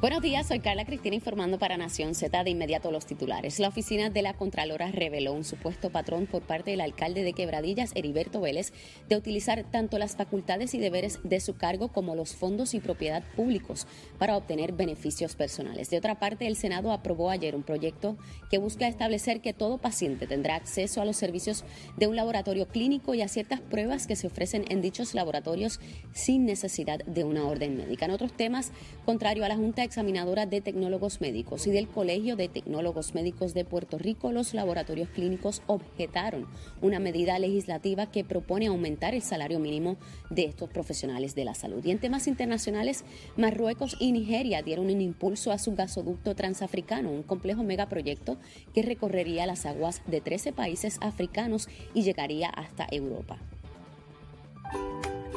Buenos días, soy Carla Cristina informando para Nación Z de inmediato los titulares. La oficina de la Contralora reveló un supuesto patrón por parte del alcalde de Quebradillas, Heriberto Vélez, de utilizar tanto las facultades y deberes de su cargo como los fondos y propiedad públicos para obtener beneficios personales. De otra parte, el Senado aprobó ayer un proyecto que busca establecer que todo paciente tendrá acceso a los servicios de un laboratorio clínico y a ciertas pruebas que se ofrecen en dichos laboratorios sin necesidad de una orden médica. En otros temas, contrario a la Junta examinadora de tecnólogos médicos y del Colegio de Tecnólogos Médicos de Puerto Rico, los laboratorios clínicos objetaron una medida legislativa que propone aumentar el salario mínimo de estos profesionales de la salud. Y en temas internacionales, Marruecos y Nigeria dieron un impulso a su gasoducto transafricano, un complejo megaproyecto que recorrería las aguas de 13 países africanos y llegaría hasta Europa.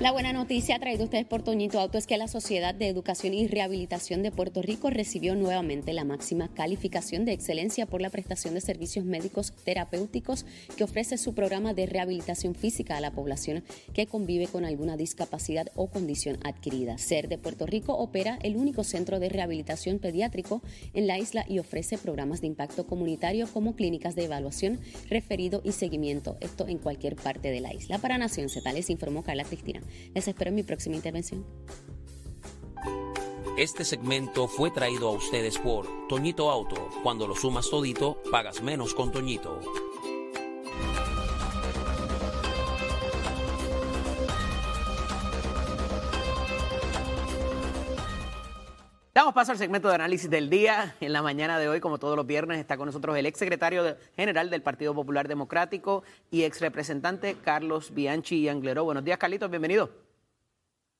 La buena noticia traída ustedes por Toñito Auto es que la Sociedad de Educación y Rehabilitación de Puerto Rico recibió nuevamente la máxima calificación de excelencia por la prestación de servicios médicos terapéuticos que ofrece su programa de rehabilitación física a la población que convive con alguna discapacidad o condición adquirida. SER de Puerto Rico opera el único centro de rehabilitación pediátrico en la isla y ofrece programas de impacto comunitario como clínicas de evaluación, referido y seguimiento, esto en cualquier parte de la isla. Para Nación Z informó Carla Cristina. Les espero en mi próxima intervención. Este segmento fue traído a ustedes por Toñito Auto. Cuando lo sumas todito, pagas menos con Toñito. Damos paso al segmento de análisis del día. En la mañana de hoy, como todos los viernes, está con nosotros el ex secretario general del Partido Popular Democrático y ex representante Carlos Bianchi Angleró. Buenos días, Carlitos, bienvenido.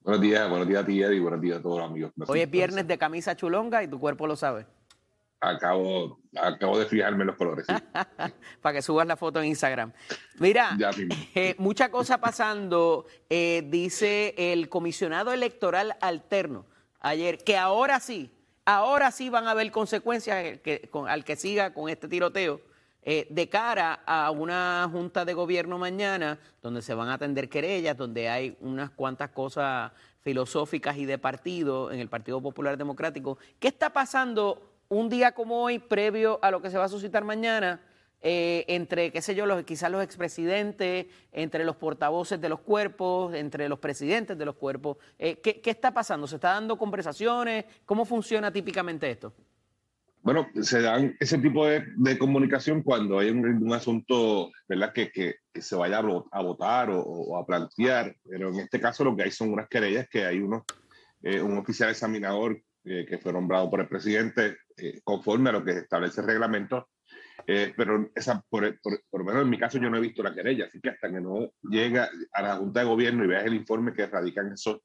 Buenos días, buenos días a ti, Eddie, buenos días a todos los amigos. Hoy es viernes de camisa chulonga y tu cuerpo lo sabe. Acabo, acabo de fijarme los colores. sí. Para que subas la foto en Instagram. Mira, Ya eh, mucha cosa pasando. eh, dice el comisionado electoral alterno ayer que ahora sí, ahora sí van a haber consecuencias al que siga con este tiroteo. eh, de cara a una junta de gobierno mañana, donde se van a atender querellas, donde hay unas cuantas cosas filosóficas y de partido en el Partido Popular Democrático. ¿Qué está pasando un día como hoy, previo a lo que se va a suscitar mañana, eh, entre, qué sé yo, los, quizás los expresidentes, entre los portavoces de los cuerpos, entre los presidentes de los cuerpos? Eh, ¿qué, qué está pasando? ¿Se está dando conversaciones? ¿Cómo funciona típicamente esto? Bueno, se dan ese tipo de, de comunicación cuando hay un, un asunto, ¿verdad?, que, que, que se vaya a, vo- a votar o, o a plantear, pero en este caso lo que hay son unas querellas que hay uno, eh, un oficial examinador eh, que fue nombrado por el presidente eh, conforme a lo que establece el reglamento, eh, pero esa, por, por, por lo menos en mi caso yo no he visto la querella, así que hasta que no llega a la Junta de Gobierno y veas el informe que radican eso,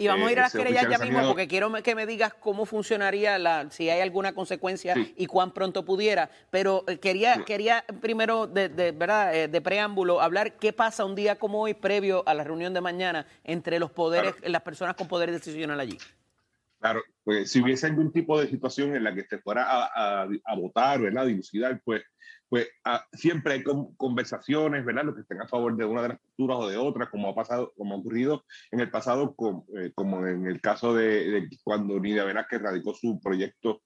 Y vamos Eh, a ir a las ese querellas ya mismo porque quiero que me digas cómo funcionaría, la, si hay alguna consecuencia Sí. y cuán pronto pudiera. Pero eh, quería, quería primero, de, de- ¿verdad? Eh, de preámbulo, hablar qué pasa un día como hoy, previo a la reunión de mañana, entre los poderes, las personas con poder decisional allí. Claro, pues si hubiese algún tipo de situación en la que se fuera a, a, a votar, ¿verdad? A dilucidar, pues, pues ah, siempre hay con- conversaciones, ¿verdad? Los que estén a favor de una de las posturas o de otra, como ha pasado, como ha ocurrido en el pasado, com- eh, como en el caso de, de cuando Nidia Velázquez radicó su proyecto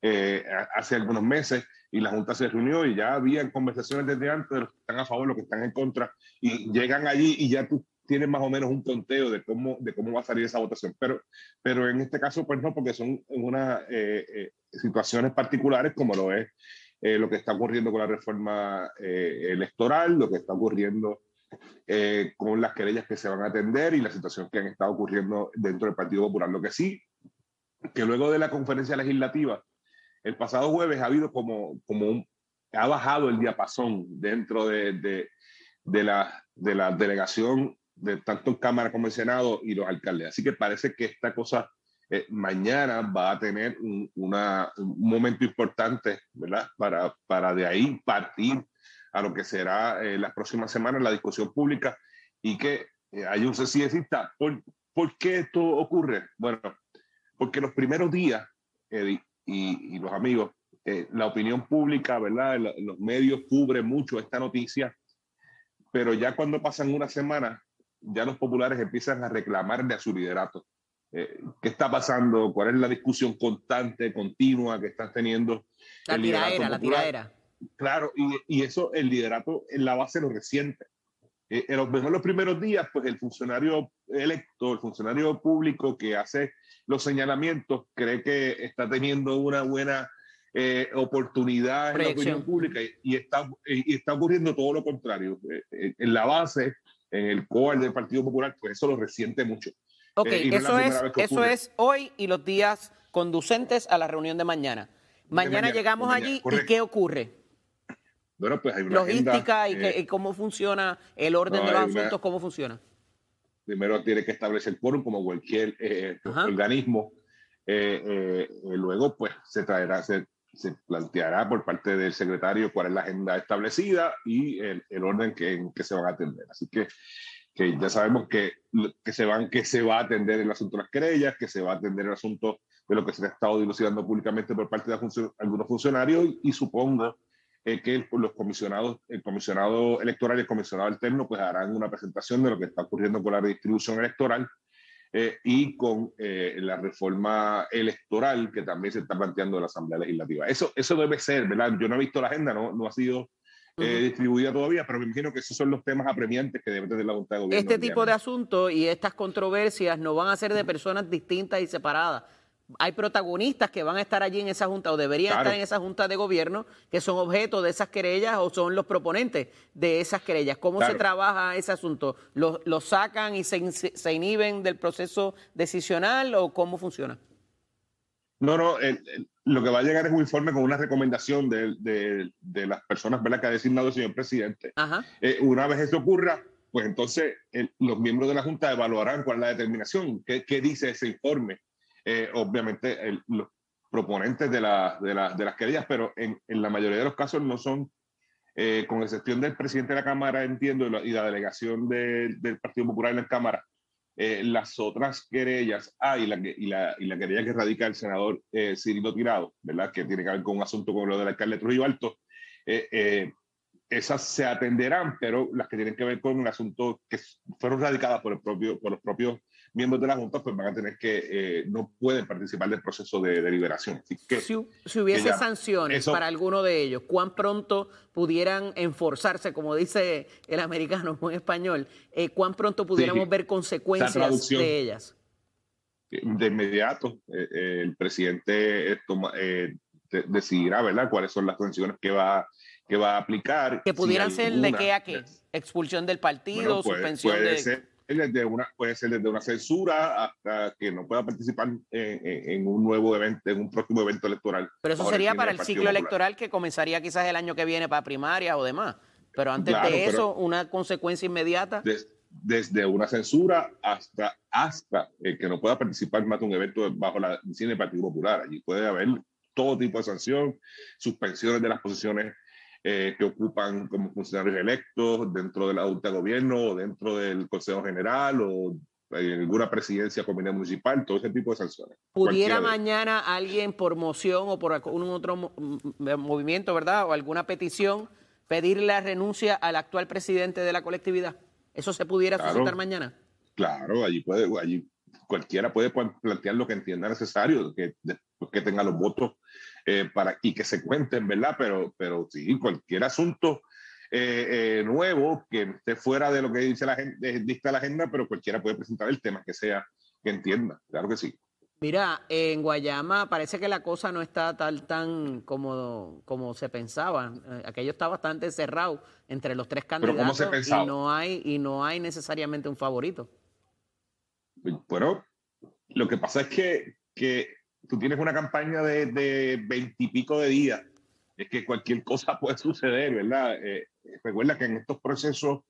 eh, a- hace algunos meses y la Junta se reunió y ya habían conversaciones desde antes de los que están a favor, los que están en contra, y llegan allí y ya tú tienes más o menos un conteo de cómo, de cómo va a salir esa votación. Pero pero en este caso, pues no, porque son unas eh, eh, situaciones particulares como lo es eh, lo que está ocurriendo con la reforma eh, electoral, lo que está ocurriendo eh, con las querellas que se van a atender y la situación que han estado ocurriendo dentro del Partido Popular. Lo que sí, que luego de la conferencia legislativa, el pasado jueves ha habido como, como un, ha bajado el diapasón dentro de, de, de la, de la delegación de tanto Cámara como el Senado y los alcaldes. Así que parece que esta cosa eh, mañana va a tener un, una, un momento importante, ¿verdad? Para, para de ahí partir a lo que será eh, las próximas semanas la discusión pública y que eh, hay un sí exista. ¿Por, ¿Por qué esto ocurre? Bueno, porque los primeros días, Eddie y, y los amigos, eh, la opinión pública, ¿verdad? Lo- Los medios cubren mucho esta noticia pero ya cuando pasan una semana, ya los populares empiezan a reclamar de su liderato. Eh, ¿Qué está pasando? ¿Cuál es la discusión constante, continua que están teniendo? La tiraera, la tiraera. Claro, y, y, eso, el liderato en la base lo resiente. Eh, en, los, en los primeros días, pues el funcionario electo, el funcionario público que hace los señalamientos, cree que está teniendo una buena eh, oportunidad en la opinión pública y, está, y está ocurriendo todo lo contrario. Eh, en la base, el core del Partido Popular, pues eso lo resiente mucho. Ok, eso, es, eso es hoy y los días conducentes a la reunión de mañana. Mañana, llegamos allí y ¿qué ocurre? Bueno, pues hay Logística y, cómo funciona el orden de los asuntos, cómo funciona primero tiene que establecer quórum como cualquier eh, organismo. Eh, eh, luego, pues se traerá, se, se, planteará por parte del secretario cuál es la agenda establecida y el, orden que, en que se van a atender. Así que, que ya sabemos que, que, se van, que se va a atender el asunto de las querellas, que se va a atender el asunto de lo que se ha estado dilucidando públicamente por parte de algunos funcionarios y supongo eh, que los comisionados, el comisionado electoral y el comisionado alterno pues harán una presentación de lo que está ocurriendo con la redistribución electoral eh, y con eh, la reforma electoral que también se está planteando en la Asamblea Legislativa. Eso, eso debe ser, ¿verdad? Yo no he visto la agenda, no, no ha sido distribuida todavía, pero me imagino que esos son los temas apremiantes que debe tener la Junta de Gobierno. Este tipo de asuntos y estas controversias no van a ser de personas distintas y separadas hay protagonistas que van a estar allí en esa junta o deberían estar en esa junta de gobierno que son objeto de esas querellas o son los proponentes de esas querellas. ¿Cómo se trabaja ese asunto? ¿Lo, sacan y se, inhiben del proceso decisional o cómo funciona? No, no, lo que va a llegar es un informe con una recomendación de, las personas ¿verdad? que ha designado el señor presidente. Eh, una vez eso ocurra, pues entonces los miembros de la Junta evaluarán cuál es la determinación, qué dice ese informe eh, obviamente los proponentes de, la, de, de, las querellas, pero en, en, la mayoría de los casos no son, eh, con excepción del presidente de la Cámara, entiendo, y la, delegación del Partido Popular en la Cámara, eh, las otras querellas, ah, y la, y la, y la querella que radica el senador Cirilo Tirado, ¿verdad? Que tiene que ver con un asunto como lo del alcalde Trujillo Alto, esas se atenderán, pero las que tienen que ver con un asunto que fueron radicadas por, el propio, por los propios miembros de la Junta pues van a tener que, eh, no pueden participar del proceso de deliberación. que, si, hubiese sanciones para alguno de ellos, ¿cuán pronto pudieran enforzarse, como dice el americano en español, eh, cuán pronto pudiéramos ver consecuencias de ellas? De inmediato, eh, el presidente decidirá, ¿verdad?, cuáles son las sanciones que va, que va a aplicar. Que pudieran ser de qué a qué, expulsión del partido, suspensión de desde una, puede ser desde una censura hasta que no pueda participar en, un nuevo evento, en un próximo evento electoral. Pero eso sería para el ciclo electoral que comenzaría quizás el año que viene para primaria o demás. Pero antes de eso, una consecuencia inmediata. desde una censura hasta, hasta el que no pueda participar más de un evento bajo la cine del Partido Popular. Allí puede haber todo tipo de sanción, suspensiones de las posiciones eh, que ocupan como funcionarios electos dentro de la Junta de Gobierno o dentro del Consejo General o en alguna presidencia comunidad municipal, todo ese tipo de sanciones. ¿Pudiera mañana alguien por moción o por algún otro movimiento, verdad, o alguna petición, pedir la renuncia al actual presidente de la colectividad? ¿Eso se pudiera suscitar mañana? Claro, allí puede, allí cualquiera puede plantear lo que entienda necesario, que, que tenga los votos eh, para, y que se cuenten, ¿verdad? Pero, pero sí, cualquier asunto eh, eh, nuevo que esté fuera de lo que dice la, dicta la agenda, pero cualquiera puede presentar el tema que sea, que entienda, claro que sí. Mira, en Guayama parece que la cosa no está tal tan como, como se pensaba. Aquello está bastante cerrado entre los tres candidatos y no hay y no hay necesariamente un favorito. Bueno, lo que pasa es que, que tú tienes una campaña de veintipico de, días, es que cualquier cosa puede suceder, ¿verdad? Eh, recuerda que en estos procesos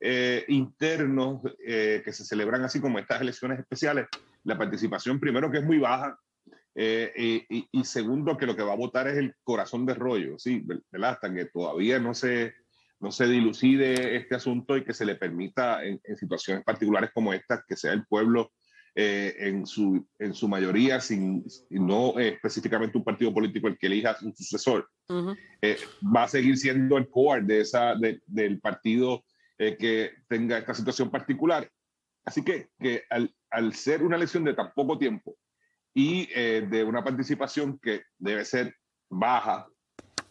eh, internos eh, que se celebran así como estas elecciones especiales, la participación primero que es muy baja y, y, segundo que lo que va a votar es el corazón de rollo, ¿sí? ¿verdad? Hasta que todavía no se, no se dilucide este asunto y que se le permita en, en situaciones particulares como esta que sea el pueblo eh, en, su, en su mayoría, sin, no específicamente un partido político el que elija su sucesor, eh, va a seguir siendo el core de esa, del partido eh, que tenga esta situación particular. Así que, que al, al ser una elección de tan poco tiempo y eh, de una participación que debe ser baja,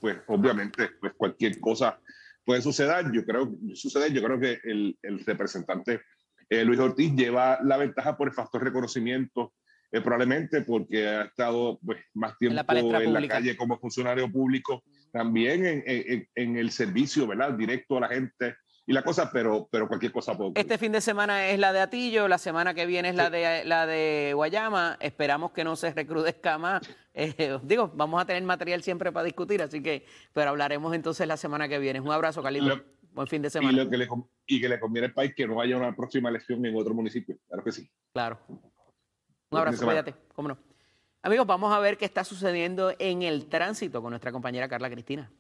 pues obviamente pues cualquier cosa puede suceder. Yo creo, suceder, yo creo que el, el representante eh, Luis Ortiz lleva la ventaja por el factor reconocimiento, eh, probablemente porque ha estado pues, más tiempo en la, calle como funcionario público, también en, en, en, el servicio, ¿verdad? Directo a la gente y la cosa, pero, pero cualquier cosa puede Este fin de semana es la de Atillo, la semana que viene es la, de, la de Guayama. Esperamos que no se recrudezca más. Eh, digo, vamos a tener material siempre para discutir, así que, pero hablaremos entonces la semana que viene. Un abrazo, Carlito. Buen fin de semana. Y, lo que le, y que le conviene al país que no haya una próxima elección en otro municipio. Claro que sí. Claro. Un abrazo, cuídate. ¿Cómo no? Amigos, vamos a ver qué está sucediendo en el tránsito con nuestra compañera Carla Cristina.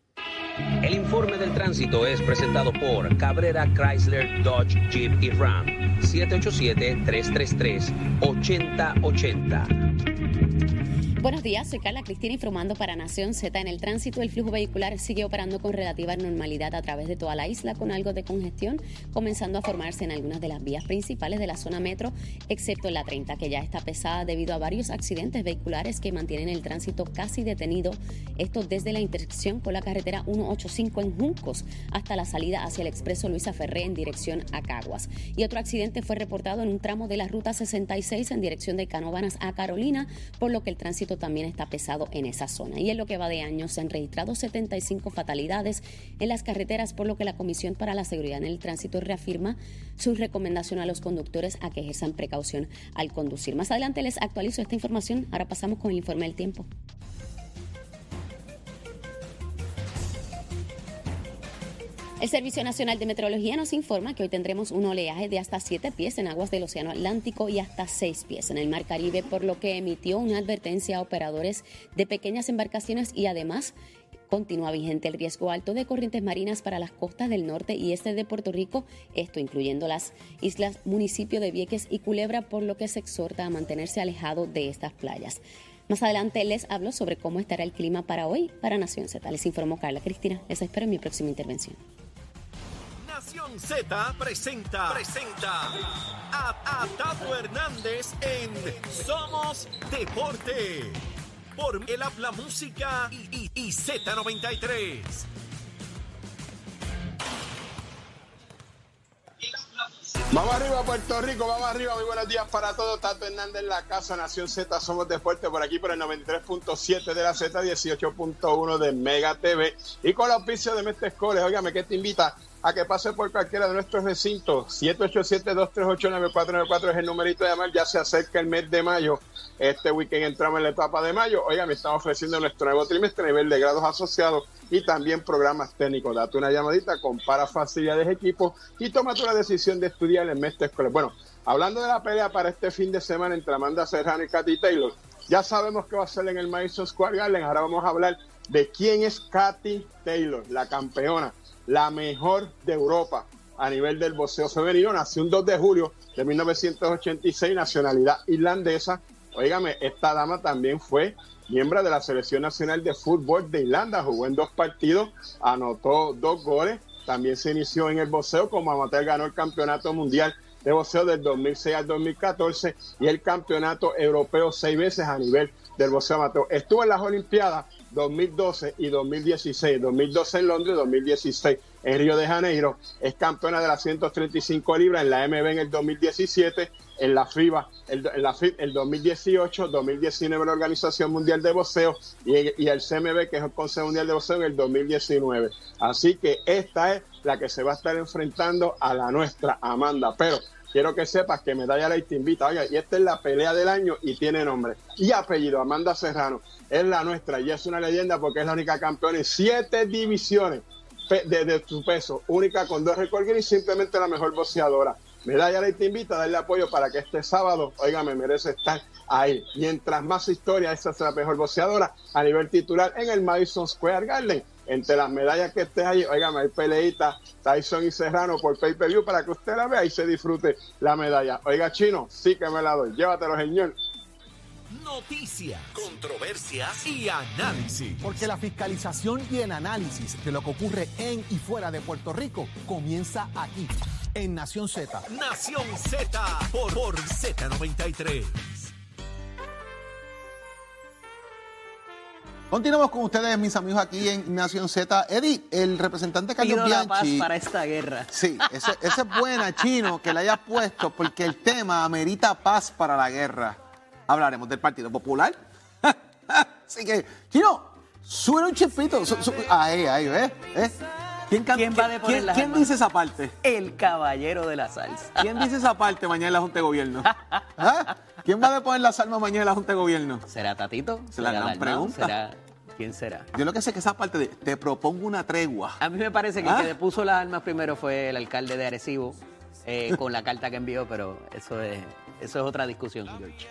El informe del tránsito es presentado por Cabrera Chrysler Dodge Jeep y Ram 787-333-8080. Buenos días, soy Carla Cristina informando para Nación Z. En el tránsito, el flujo vehicular sigue operando con relativa normalidad a través de toda la isla, con algo de congestión, comenzando a formarse en algunas de las vías principales de la zona metro, excepto en la 30, que ya está pesada debido a varios accidentes vehiculares que mantienen el tránsito casi detenido. Esto desde la intersección con la carretera 185 en Juncos hasta la salida hacia el expreso Luisa Ferré en dirección a Caguas. Y otro accidente fue reportado en un tramo de la ruta 66 en dirección de Canóvanas a Carolina, por lo que el tránsito también está pesado en esa zona. Y en lo que va de año se han registrado 75 fatalidades en las carreteras, por lo que la Comisión para la Seguridad en el Tránsito reafirma su recomendación a los conductores a que ejerzan precaución al conducir. Más adelante les actualizo esta información. Ahora pasamos con el informe del tiempo. El Servicio Nacional de Meteorología nos informa que hoy tendremos un oleaje de hasta 7 pies en aguas del Océano Atlántico y hasta 6 pies en el Mar Caribe, por lo que emitió una advertencia a operadores de pequeñas embarcaciones y además continúa vigente el riesgo alto de corrientes marinas para las costas del norte y este de Puerto Rico, esto incluyendo las islas, municipio de Vieques y Culebra, por lo que se exhorta a mantenerse alejado de estas playas. Más adelante les hablo sobre cómo estará el clima para hoy para Nación Z. Les informó Carla Cristina. Les espero en mi próxima intervención. Nación Z presenta, presenta a, Tato Hernández en Somos Deporte. Por el habla música y, y, y Z93. Vamos arriba, Puerto Rico, vamos arriba. Muy buenos días para todos. Tato Hernández en la casa, Nación Z, somos Deporte por aquí por el 93.7 de la Z, 18.1 de Mega TV. Y con la auspicio de Mestre Escoles, óigame, ¿qué te invita? A que pase por cualquiera de nuestros recintos. 787-238-9494 es el numerito de llamar. Ya se acerca el mes de mayo. Este weekend entramos en la etapa de mayo. Oiga, me estamos ofreciendo nuestro nuevo trimestre a nivel de grados asociados y también programas técnicos. Date una llamadita, compara facilidades de equipo y toma la decisión de estudiar el mes de escuela. Bueno, hablando de la pelea para este fin de semana entre Amanda Serrano y Katy Taylor, ya sabemos que va a ser en el Madison Square Garden. Ahora vamos a hablar de quién es Katy Taylor, la campeona la mejor de Europa a nivel del boxeo femenino. Nació un 2 de julio de 1986, nacionalidad irlandesa. Óigame, esta dama también fue miembro de la Selección Nacional de Fútbol de Irlanda. Jugó en dos partidos, anotó dos goles. También se inició en el boxeo como amateur, ganó el Campeonato Mundial de Boxeo del 2006 al 2014 y el Campeonato Europeo seis veces a nivel del boxeo amateur. Estuvo en las Olimpiadas 2012 y 2016. 2012 en Londres, 2016 en Río de Janeiro. Es campeona de las 135 libras en la MB en el 2017, en la FIBA el, en la FIB el 2018, 2019 la Organización Mundial de Boxeo y, y el CMB, que es el Consejo Mundial de Boxeo, en el 2019. Así que esta es la que se va a estar enfrentando a la nuestra, Amanda. Pero quiero que sepas que Medalla Ley te invita. Oiga, y esta es la pelea del año y tiene nombre y apellido. Amanda Serrano es la nuestra y es una leyenda porque es la única campeona en siete divisiones de, su peso, única con dos récords y simplemente la mejor boxeadora. Medalla Ley te invita a darle apoyo para que este sábado, oiga, me merece estar ahí. Mientras más historia, esa es la mejor boxeadora a nivel titular en el Madison Square Garden entre las medallas que estés ahí, oigan, hay peleita Tyson y Serrano por pay-per-view para que usted la vea y se disfrute la medalla. Oiga, chino, sí que me la doy. Llévatelo, señor. noticias, controversias y análisis. Porque la fiscalización y el análisis de lo que ocurre en y fuera de Puerto Rico comienza aquí, en Nación Z. Nación Z por, por Z93. Continuamos con ustedes, mis amigos, aquí en Nación Z. Eddie, el representante Carlos Pido la paz Bianchi. para esta guerra. Sí, ese, ese es buena, Chino, que la hayas puesto, porque el tema amerita paz para la guerra. Hablaremos del Partido Popular. Así que, Chino, sube un chispito. su- su- ahí, ahí, ¿ves? ¿Eh? ¿Quién, dice esa parte? El caballero de la salsa. ¿Quién dice esa parte mañana en la Junta de Gobierno? ¿Ah? ¿Quién va a deponer las armas mañana en la Junta de Gobierno? ¿Será Tatito? Es la ¿Será gran pregunta. ¿Será- ¿Quién será? Yo lo que sé es que esa parte de te propongo una tregua. A mí me parece que ¿Ah? el que puso las armas primero fue el alcalde de Arecibo eh, con la carta que envió, pero eso es, eso es otra discusión, George.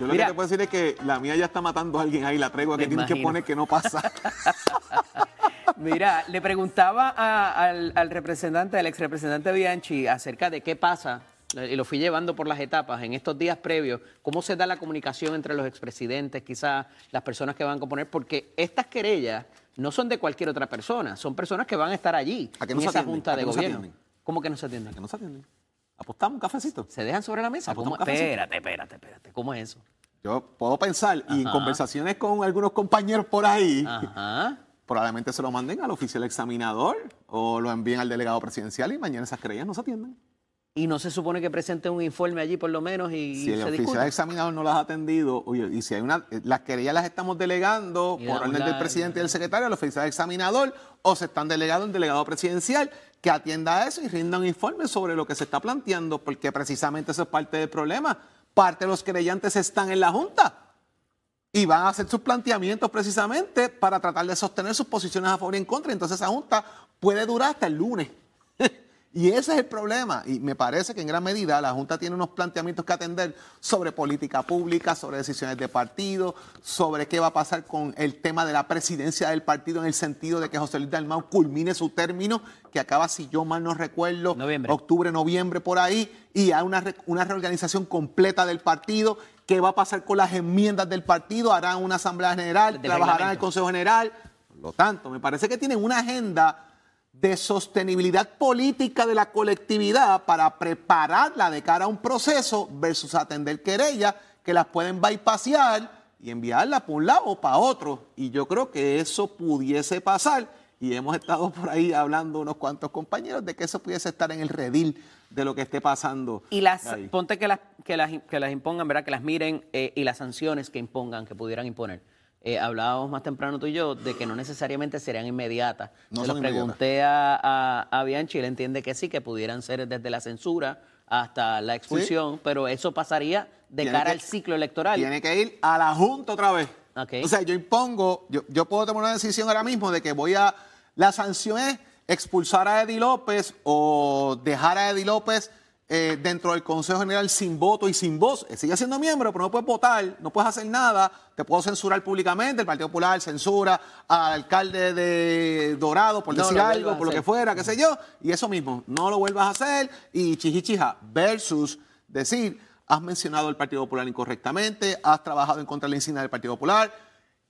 Yo lo Mira. que te puedo decir es que la mía ya está matando a alguien ahí, la tregua que Me tienes que imagino. poner que no pasa. Mira, le preguntaba a- al, al representante, al ex representante Bianchi, acerca de qué pasa, y lo fui llevando por las etapas en estos días previos, cómo se da la comunicación entre los expresidentes, quizás las personas que van a componer, porque estas querellas no son de cualquier otra persona, son personas que van a estar allí, ¿A que en no se esa junta ¿A de no gobierno. ¿Cómo que no se atienden? que no se atienden. ¿Apostamos un cafecito? ¿Se dejan sobre la mesa? Espérate, espérate, espérate. ¿Cómo es eso? Yo puedo pensar, y en conversaciones con algunos compañeros por ahí, Ajá. Probablemente se lo manden al oficial examinador o lo envíen al delegado presidencial y mañana esas querellas no se atienden. Y no se supone que presente un informe allí por lo menos y, Si el se oficial examinador no las ha atendido, oye, y si hay una, eh, las querellas las estamos delegando Y por orden del presidente y del secretario al oficial examinador, o se están delegando en delegado presidencial que atienda eso y rinda un informe sobre lo que se está planteando, porque precisamente eso es parte del problema. Parte de los querellantes están en la Junta y van a hacer sus planteamientos precisamente para tratar de sostener sus posiciones a favor y en contra. Entonces esa Junta puede durar hasta el lunes. Y ese es el problema. Y me parece que en gran medida la Junta tiene unos planteamientos que atender sobre política pública, sobre decisiones de partido, sobre qué va a pasar con el tema de la presidencia del partido en el sentido de que José Luis Dalmau culmine su término, que acaba, si yo mal no recuerdo, Noviembre. octubre, noviembre, por ahí, y hay una, una reorganización completa del partido. ¿Qué va a pasar con las enmiendas del partido? ¿Harán una asamblea general? ¿Trabajarán en el. Consejo General? Por lo tanto, me parece que tienen una agenda de sostenibilidad política de la colectividad para prepararla de cara a un proceso versus atender querellas que las pueden bypassear y enviarla por un lado o para otro. Y yo creo que eso pudiese pasar. Y hemos estado por ahí hablando unos cuantos compañeros de que eso pudiese estar en el redil de lo que esté pasando. Y las, ahí. ponte que las, que las, que las impongan, ¿verdad? Que las miren eh, y las sanciones que impongan, que pudieran imponer. Eh, hablábamos más temprano tú y yo de que no necesariamente serían inmediatas. No Se son lo pregunté a, a, a Bianchi, él entiende que sí, que pudieran ser desde la censura hasta la expulsión, pero eso pasaría de Tiene cara que- al ciclo electoral. Tiene que ir a la Junta otra vez. O sea, yo impongo, yo, yo puedo tomar una decisión ahora mismo de que voy a. La sanción es expulsar a Eddie López o dejar a Eddie López eh, dentro del Consejo General sin voto y sin voz. Eh, Sigue siendo miembro, pero no puedes votar, no puedes hacer nada. Te puedo censurar públicamente. El Partido Popular censura al alcalde de Dorado por No decir algo, por lo que fuera, qué sé yo. Y eso mismo, no lo vuelvas a hacer y chichichija versus decir, has mencionado al Partido Popular incorrectamente, has trabajado en contra de la insignia del Partido Popular.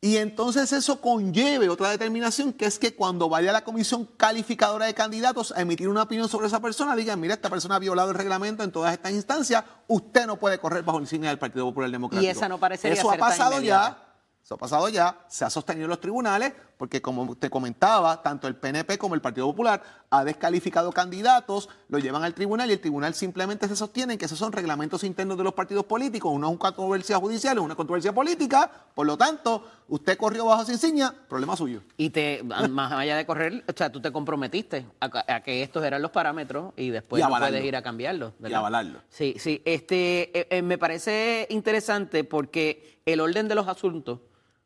Y entonces eso conlleve otra determinación, que es que cuando vaya la comisión calificadora de candidatos a emitir una opinión sobre esa persona, digan, mira, esta persona ha violado el reglamento en todas estas instancias, usted no puede correr bajo la insignia del Partido Popular Democrático. Y esa no parecería Eso ha ser tan pasado ya, eso ha pasado ya, se ha sostenido en los tribunales, porque como te comentaba, tanto el PNP como el Partido Popular ha descalificado candidatos, lo llevan al tribunal y el tribunal simplemente se sostiene que esos son reglamentos internos de los partidos políticos, uno es una controversia judicial, es una controversia política, por lo tanto, usted corrió bajo esa insignia, problema suyo. Y te, más allá de correr, o sea, tú te comprometiste a, a que estos eran los parámetros y después Y no avalarlo. puedes ir a cambiarlos. Y avalarlo. Sí, sí. Este, eh, eh, me parece interesante porque el orden de los asuntos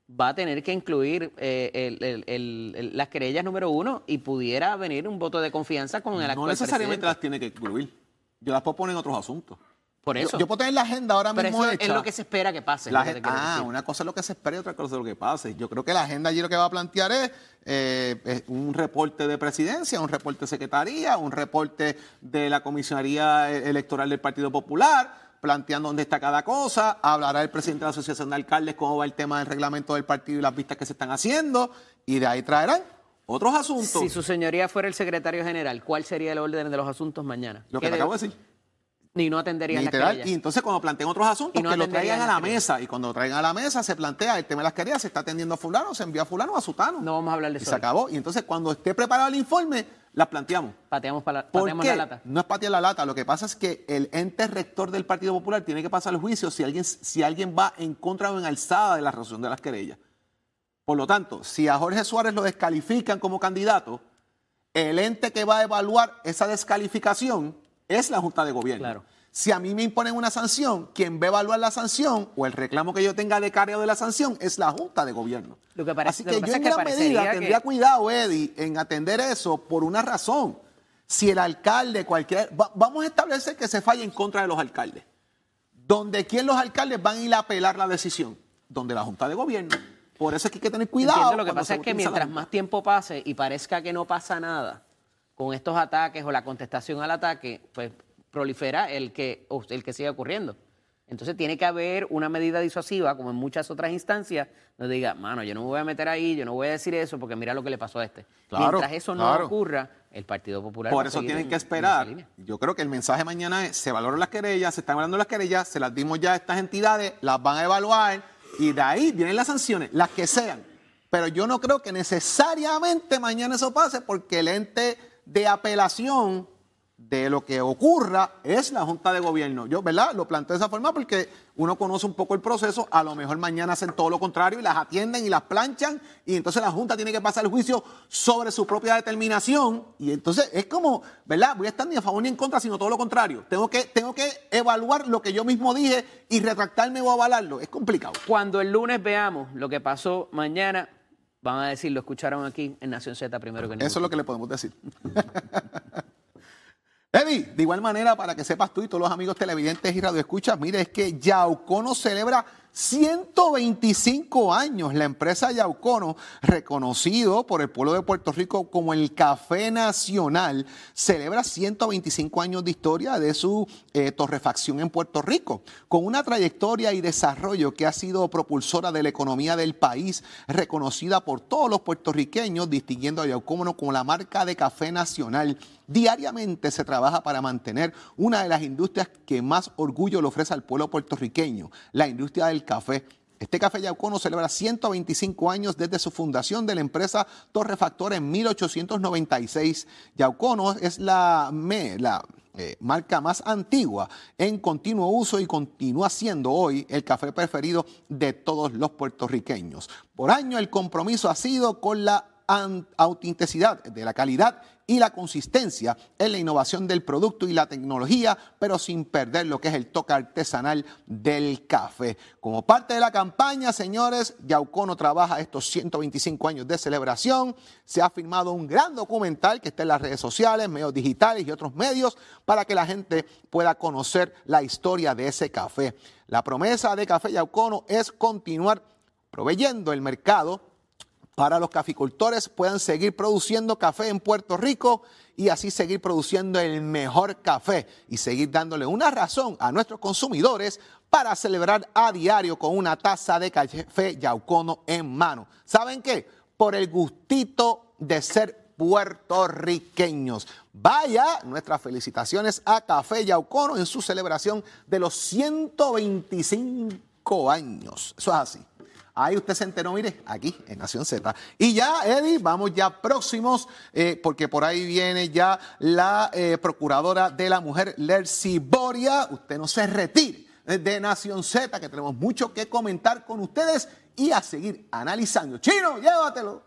va a tener que incluir eh, el- el- el- el- las querellas número uno y pudiera venir un voto de confianza con el No actual necesariamente las tiene que incluir, yo las puedo poner en otros asuntos. Por eso. Yo, puedo tener la agenda ahora Pero mismo eso hecha. es lo que se espera que pase. La que ah, decir. una cosa es lo que se espera y otra cosa es lo que pase. Yo creo que la agenda allí lo que va a plantear es, eh, es un reporte de presidencia, un reporte de secretaría, un reporte de la comisionaría electoral del Partido Popular, planteando dónde está cada cosa, hablará el presidente de la Asociación de Alcaldes cómo va el tema del reglamento del partido y las vistas que se están haciendo, y de ahí traerán otros asuntos. Si su señoría fuera el secretario general, ¿cuál sería el orden de los asuntos mañana? Lo que ¿Qué te acabo de decir. Ni no atendería las Literal. querellas. Y entonces cuando planteen otros asuntos, no que lo atenderían traigan a las la mesa. Y cuando lo traigan a la mesa se plantea el tema de las querellas, se está atendiendo a fulano, se envía a fulano o a sutano. No vamos a hablar de Y eso se hoy. acabó. Y entonces cuando esté preparado el informe, las planteamos. Pateamos, para, ¿Por pateamos qué? la lata. No es patear la lata. Lo que pasa es que el ente rector del Partido Popular tiene que pasar el juicio si alguien, si alguien va en contra o en alzada de la resolución de las querellas. Por lo tanto, si a Jorge Suárez lo descalifican como candidato, el ente que va a evaluar esa descalificación es la Junta de Gobierno. Claro. Si a mí me imponen una sanción, quien va a evaluar la sanción o el reclamo que yo tenga de cargo de la sanción es la Junta de Gobierno. Lo que parece- Así lo que yo pasa en es que gran medida que- tendría cuidado, Eddie, en atender eso por una razón. Si el alcalde, cualquier. va- vamos a establecer que se falle en contra de los alcaldes. Donde quién los alcaldes van a ir a apelar la decisión? Donde la Junta de Gobierno. Por eso es que hay que tener cuidado. Entiendo, lo que pasa es que mientras más tiempo pase y parezca que no pasa nada con estos ataques o la contestación al ataque, pues prolifera el que, el que sigue ocurriendo. Entonces tiene que haber una medida disuasiva, como en muchas otras instancias, donde diga, mano, yo no me voy a meter ahí, yo no voy a decir eso porque mira lo que le pasó a este. Claro, Mientras eso no claro. ocurra, el Partido Popular Por va eso tienen en- que esperar. Yo creo que el mensaje mañana es, se valoran las querellas, se están evaluando las querellas, se las dimos ya a estas entidades, las van a evaluar y de ahí vienen las sanciones, las que sean. Pero yo no creo que necesariamente mañana eso pase porque el ente de apelación de lo que ocurra es la Junta de Gobierno. Yo, ¿verdad? Lo planteo de esa forma porque uno conoce un poco el proceso, a lo mejor mañana hacen todo lo contrario y las atienden y las planchan y entonces la Junta tiene que pasar el juicio sobre su propia determinación y entonces es como, ¿verdad? Voy a estar ni a favor ni en contra, sino todo lo contrario. Tengo que, tengo que evaluar lo que yo mismo dije y retractarme o avalarlo. Es complicado. Cuando el lunes veamos lo que pasó mañana, van a decir, lo escucharon aquí en Nación Z primero que ningún Eso es lo que le podemos decir. Eddie, de igual manera, para que sepas tú y todos los amigos televidentes y radioescuchas, mire, es que Yaucono celebra 125 años. La empresa Yaucono, reconocido por el pueblo de Puerto Rico como el Café Nacional, celebra 125 años de historia de su eh, torrefacción en Puerto Rico, con una trayectoria y desarrollo que ha sido propulsora de la economía del país, reconocida por todos los puertorriqueños, distinguiendo a Yaucono como la marca de café nacional. Diariamente se trabaja para mantener una de las industrias que más orgullo le ofrece al pueblo puertorriqueño, la industria del café. Este café Yaucono celebra 125 años desde su fundación de la empresa Torrefactor en 1896. Yaucono es la, la eh, marca más antigua en continuo uso y continúa siendo hoy el café preferido de todos los puertorriqueños. Por año el compromiso ha sido con la autenticidad de la calidad y la consistencia en la innovación del producto y la tecnología, pero sin perder lo que es el toque artesanal del café. Como parte de la campaña, señores, Yaucono trabaja estos 125 años de celebración. Se ha firmado un gran documental que está en las redes sociales, medios digitales y otros medios para que la gente pueda conocer la historia de ese café. La promesa de Café Yaucono es continuar proveyendo el mercado para los caficultores puedan seguir produciendo café en Puerto Rico y así seguir produciendo el mejor café y seguir dándole una razón a nuestros consumidores para celebrar a diario con una taza de café Yaucono en mano. ¿Saben qué? Por el gustito de ser puertorriqueños. Vaya, nuestras felicitaciones a Café Yaucono en su celebración de los 125 años. Eso es así. Ahí usted se enteró, mire, aquí en Nación Z. Y ya, Eddie, vamos ya próximos, eh, porque por ahí viene ya la eh, procuradora de la mujer, Lercy Boria. Usted no se retire de Nación Z, que tenemos mucho que comentar con ustedes y a seguir analizando. Chino, llévatelo.